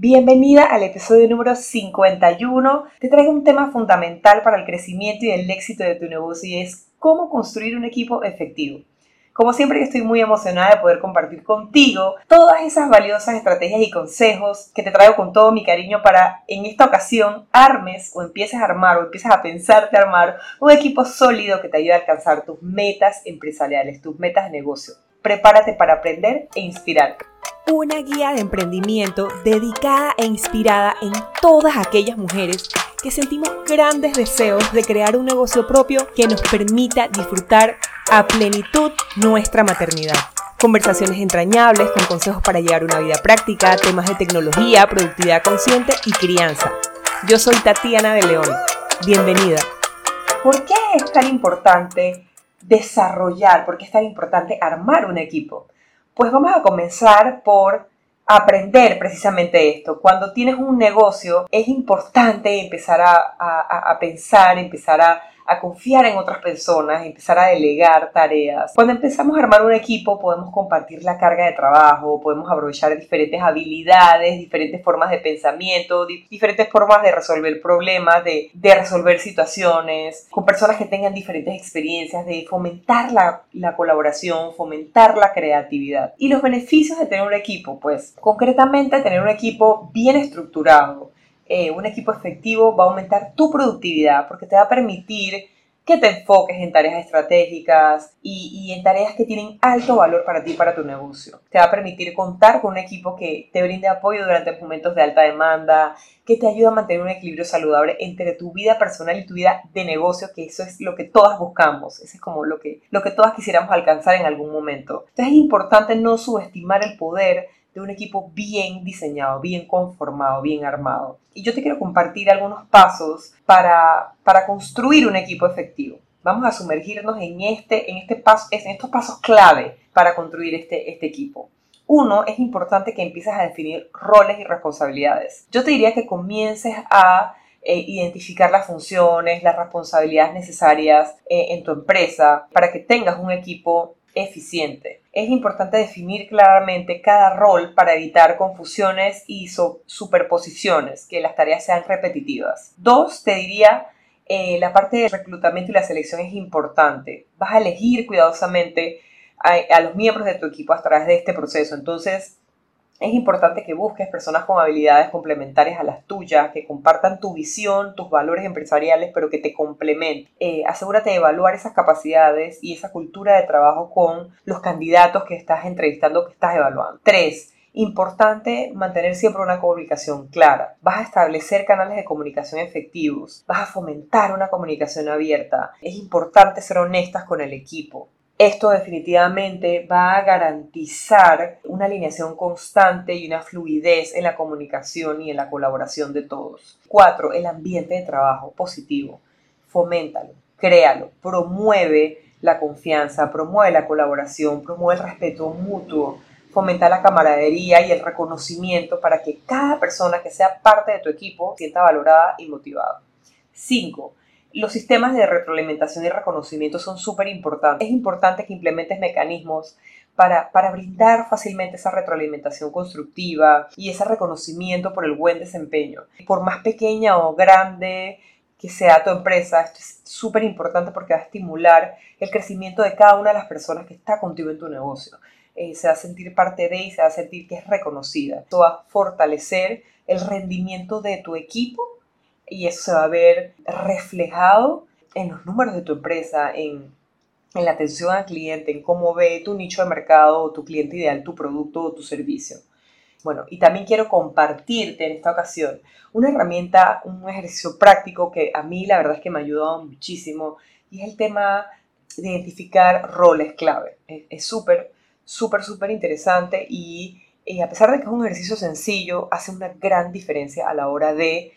Bienvenida al episodio número 51. Te traigo un tema fundamental para el crecimiento y el éxito de tu negocio y es cómo construir un equipo efectivo. Como siempre, estoy muy emocionada de poder compartir contigo todas esas valiosas estrategias y consejos que te traigo con todo mi cariño para en esta ocasión armes o empieces a armar o empieces a pensarte armar un equipo sólido que te ayude a alcanzar tus metas empresariales, tus metas de negocio. Prepárate para aprender e inspirar una guía de emprendimiento dedicada e inspirada en todas aquellas mujeres que sentimos grandes deseos de crear un negocio propio que nos permita disfrutar a plenitud nuestra maternidad. Conversaciones entrañables con consejos para llevar una vida práctica, temas de tecnología, productividad consciente y crianza. Yo soy Tatiana de León. Bienvenida. ¿Por qué es tan importante desarrollar, por qué es tan importante armar un equipo? Pues vamos a comenzar por aprender precisamente esto. Cuando tienes un negocio es importante empezar a, pensar, empezar a, a confiar en otras personas, empezar a delegar tareas. Cuando empezamos a armar un equipo podemos compartir la carga de trabajo, podemos aprovechar diferentes habilidades, diferentes formas de pensamiento, diferentes formas de resolver problemas, de, resolver situaciones, con personas que tengan diferentes experiencias, de fomentar la colaboración, fomentar la creatividad. Y los beneficios de tener un equipo, pues concretamente tener un equipo bien estructurado, eh, un equipo efectivo va a aumentar tu productividad porque te va a permitir que te enfoques en tareas estratégicas y, en tareas que tienen alto valor para ti y para tu negocio. Te va a permitir contar con un equipo que te brinde apoyo durante momentos de alta demanda, que te ayude a mantener un equilibrio saludable entre tu vida personal y tu vida de negocio, que eso es lo que todas buscamos, eso es como lo que, lo que todas quisiéramos alcanzar en algún momento. Entonces es importante no subestimar el poder de un equipo bien diseñado, bien conformado, bien armado. Y yo te quiero compartir algunos pasos para, para construir un equipo efectivo. Vamos a sumergirnos en, este, en, este paso, en estos pasos clave para construir este, este equipo. Uno, es importante que empieces a definir roles y responsabilidades. Yo te diría que comiences a eh, identificar las funciones, las responsabilidades necesarias eh, en tu empresa para que tengas un equipo eficiente. Es importante definir claramente cada rol para evitar confusiones y superposiciones, que las tareas sean repetitivas. Dos, te diría, eh, la parte de reclutamiento y la selección es importante. Vas a elegir cuidadosamente a los miembros de tu equipo a través de este proceso. Entonces, es importante que busques personas con habilidades complementarias a las tuyas, que compartan tu visión, tus valores empresariales, pero que te complementen. Eh, asegúrate de evaluar esas capacidades y esa cultura de trabajo con los candidatos que estás entrevistando, que estás evaluando. Tres, Importante mantener siempre una comunicación clara. Vas a establecer canales de comunicación efectivos. Vas a fomentar una comunicación abierta. Es importante ser honestas con el equipo. Esto definitivamente va a garantizar una alineación constante y una fluidez en la comunicación y en la colaboración de todos. Cuatro, el ambiente de trabajo positivo. Foméntalo, créalo, promueve la confianza, promueve la colaboración, promueve el respeto mutuo, fomenta la camaradería y el reconocimiento para que cada persona que sea parte de tu equipo sienta valorada y motivada. Cinco, los sistemas de retroalimentación y reconocimiento son súper importantes. Es importante que implementes mecanismos para, para, brindar fácilmente esa retroalimentación constructiva y ese reconocimiento por el buen desempeño. Por más pequeña o grande que sea tu empresa, esto es súper importante porque va a estimular el crecimiento de cada una de las personas que está contigo en tu negocio. Eh, se va a sentir parte de y se va a sentir que es reconocida. Esto va a fortalecer el rendimiento de tu equipo y eso se va a ver reflejado en los números de tu empresa, en, la atención al cliente, en cómo ve tu nicho de mercado, tu cliente ideal, tu producto o tu servicio. Bueno, y también quiero compartirte en esta ocasión una herramienta, un ejercicio práctico que a mí la verdad es que me ha ayudado muchísimo y es el tema de identificar roles clave. Es súper, súper, súper interesante y, y a pesar de que es un ejercicio sencillo, hace una gran diferencia a la hora de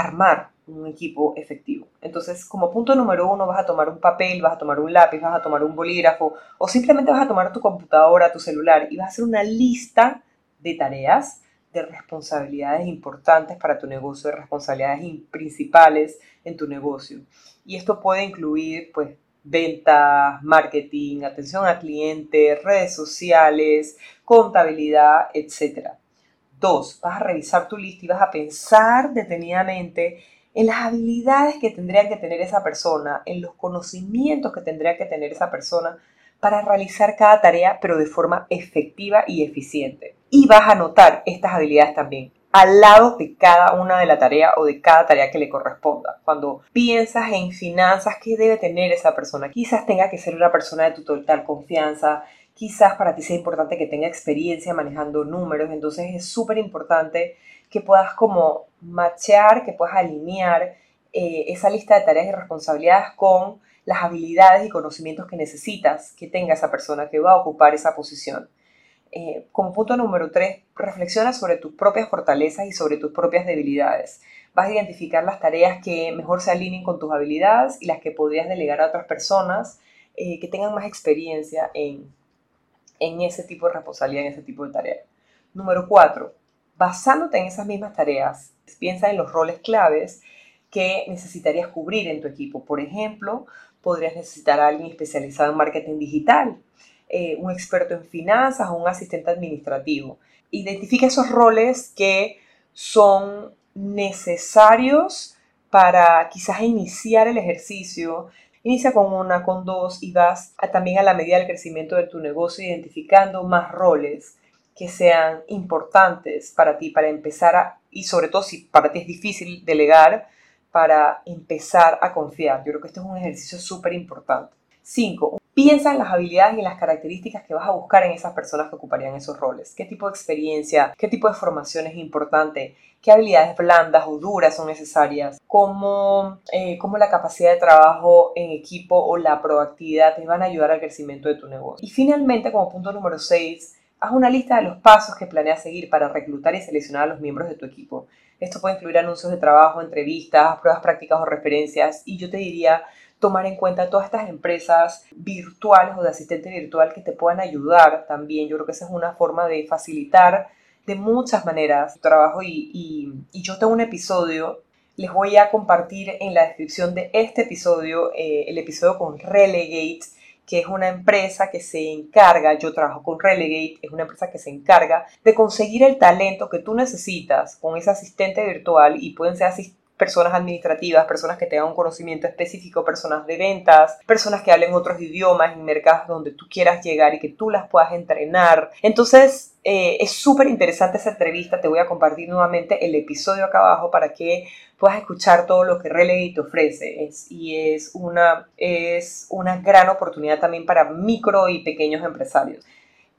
armar un equipo efectivo. Entonces, como punto número uno, vas a tomar un papel, vas a tomar un lápiz, vas a tomar un bolígrafo o simplemente vas a tomar tu computadora, tu celular y vas a hacer una lista de tareas, de responsabilidades importantes para tu negocio, de responsabilidades principales en tu negocio. Y esto puede incluir, pues, ventas, marketing, atención al cliente, redes sociales, contabilidad, etc. Vas a revisar tu lista y vas a pensar detenidamente en las habilidades que tendría que tener esa persona, en los conocimientos que tendría que tener esa persona para realizar cada tarea, pero de forma efectiva y eficiente. Y vas a anotar estas habilidades también al lado de cada una de la tarea o de cada tarea que le corresponda. Cuando piensas en finanzas, ¿qué debe tener esa persona? Quizás tenga que ser una persona de tu total confianza, quizás para ti sea importante que tenga experiencia manejando números, entonces es súper importante que puedas como machear, que puedas alinear eh, esa lista de tareas y responsabilidades con las habilidades y conocimientos que necesitas que tenga esa persona que va a ocupar esa posición. Eh, como punto número tres, reflexiona sobre tus propias fortalezas y sobre tus propias debilidades. Vas a identificar las tareas que mejor se alineen con tus habilidades y las que podrías delegar a otras personas eh, que tengan más experiencia en, en ese tipo de responsabilidad, en ese tipo de tareas. Número cuatro, basándote en esas mismas tareas, piensa en los roles claves que necesitarías cubrir en tu equipo. Por ejemplo, podrías necesitar a alguien especializado en marketing digital, eh, un experto en finanzas o un asistente administrativo. Identifica esos roles que son necesarios para quizás iniciar el ejercicio. Inicia con una, con dos y vas también a la medida del crecimiento de tu negocio identificando más roles que sean importantes para ti, para empezar a, y sobre todo si para ti es difícil delegar, para empezar a confiar. Yo creo que este es un ejercicio súper importante. Cinco, Piensa en las habilidades y las características que vas a buscar en esas personas que ocuparían esos roles. ¿Qué tipo de experiencia, qué tipo de formación es importante? ¿Qué habilidades blandas o duras son necesarias? ¿Cómo, eh, cómo la capacidad de trabajo en equipo o la proactividad te van a ayudar al crecimiento de tu negocio? Y finalmente, como punto número 6, haz una lista de los pasos que planeas seguir para reclutar y seleccionar a los miembros de tu equipo. Esto puede incluir anuncios de trabajo, entrevistas, pruebas prácticas o referencias. Y yo te diría, tomar en cuenta todas estas empresas virtuales o de asistente virtual que te puedan ayudar también. Yo creo que esa es una forma de facilitar de muchas maneras tu trabajo y, yo tengo un episodio, les voy a compartir en la descripción de este episodio eh, el episodio con Relegate, que es una empresa que se encarga, yo trabajo con Relegate, es una empresa que se encarga de conseguir el talento que tú necesitas con ese asistente virtual y pueden ser asistentes personas administrativas, personas que tengan un conocimiento específico, personas de ventas, personas que hablen otros idiomas en mercados donde tú quieras llegar y que tú las puedas entrenar. Entonces, eh, es súper interesante esa entrevista. Te voy a compartir nuevamente el episodio acá abajo para que puedas escuchar todo lo que Relay te ofrece. Y es una, es una gran oportunidad también para micro y pequeños empresarios.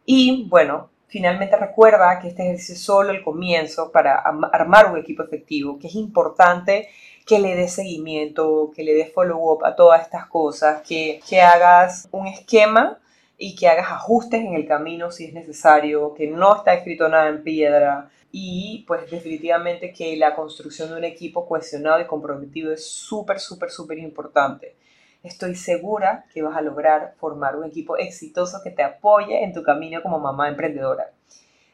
Y bueno, Finalmente recuerda que este ejercicio es solo el comienzo para armar un equipo efectivo, que es importante que le des seguimiento, que le des follow-up a todas estas cosas, que, que hagas un esquema y que hagas ajustes en el camino si es necesario, que no está escrito nada en piedra y pues definitivamente que la construcción de un equipo cohesionado y comprometido es súper, súper, súper importante. Estoy segura que vas a lograr formar un equipo exitoso que te apoye en tu camino como mamá emprendedora.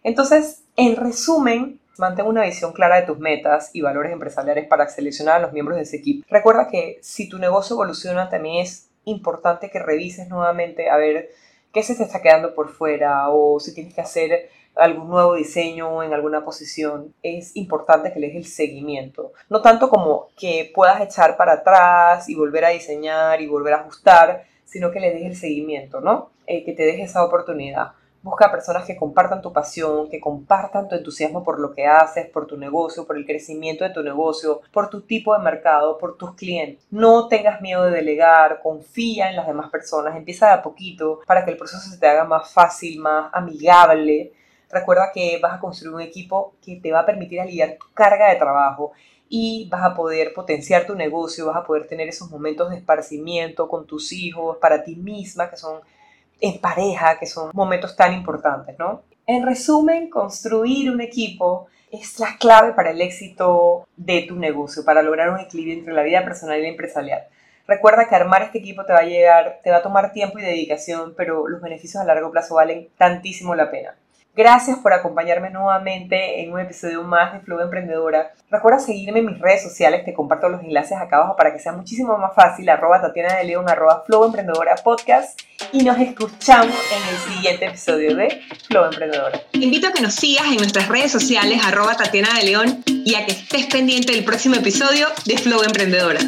Entonces, en resumen, mantén una visión clara de tus metas y valores empresariales para seleccionar a los miembros de ese equipo. Recuerda que si tu negocio evoluciona, también es importante que revises nuevamente a ver qué se te está quedando por fuera o si tienes que hacer algún nuevo diseño en alguna posición, es importante que le des el seguimiento. No tanto como que puedas echar para atrás y volver a diseñar y volver a ajustar, sino que le des el seguimiento, ¿no? Eh, que te dejes esa oportunidad. Busca personas que compartan tu pasión, que compartan tu entusiasmo por lo que haces, por tu negocio, por el crecimiento de tu negocio, por tu tipo de mercado, por tus clientes. No tengas miedo de delegar, confía en las demás personas, empieza de a poquito para que el proceso se te haga más fácil, más amigable Recuerda que vas a construir un equipo que te va a permitir aliviar tu carga de trabajo y vas a poder potenciar tu negocio, vas a poder tener esos momentos de esparcimiento con tus hijos, para ti misma, que son en pareja, que son momentos tan importantes, ¿no? En resumen, construir un equipo es la clave para el éxito de tu negocio, para lograr un equilibrio entre la vida personal y la empresarial. Recuerda que armar este equipo te va a llegar, te va a tomar tiempo y dedicación, pero los beneficios a largo plazo valen tantísimo la pena. Gracias por acompañarme nuevamente en un episodio más de Flow Emprendedora. Recuerda seguirme en mis redes sociales, te comparto los enlaces acá abajo para que sea muchísimo más fácil, arroba Tatiana de León, arroba Flow Emprendedora Podcast y nos escuchamos en el siguiente episodio de Flow Emprendedora. invito a que nos sigas en nuestras redes sociales, arroba Tatiana de León y a que estés pendiente del próximo episodio de Flow Emprendedora.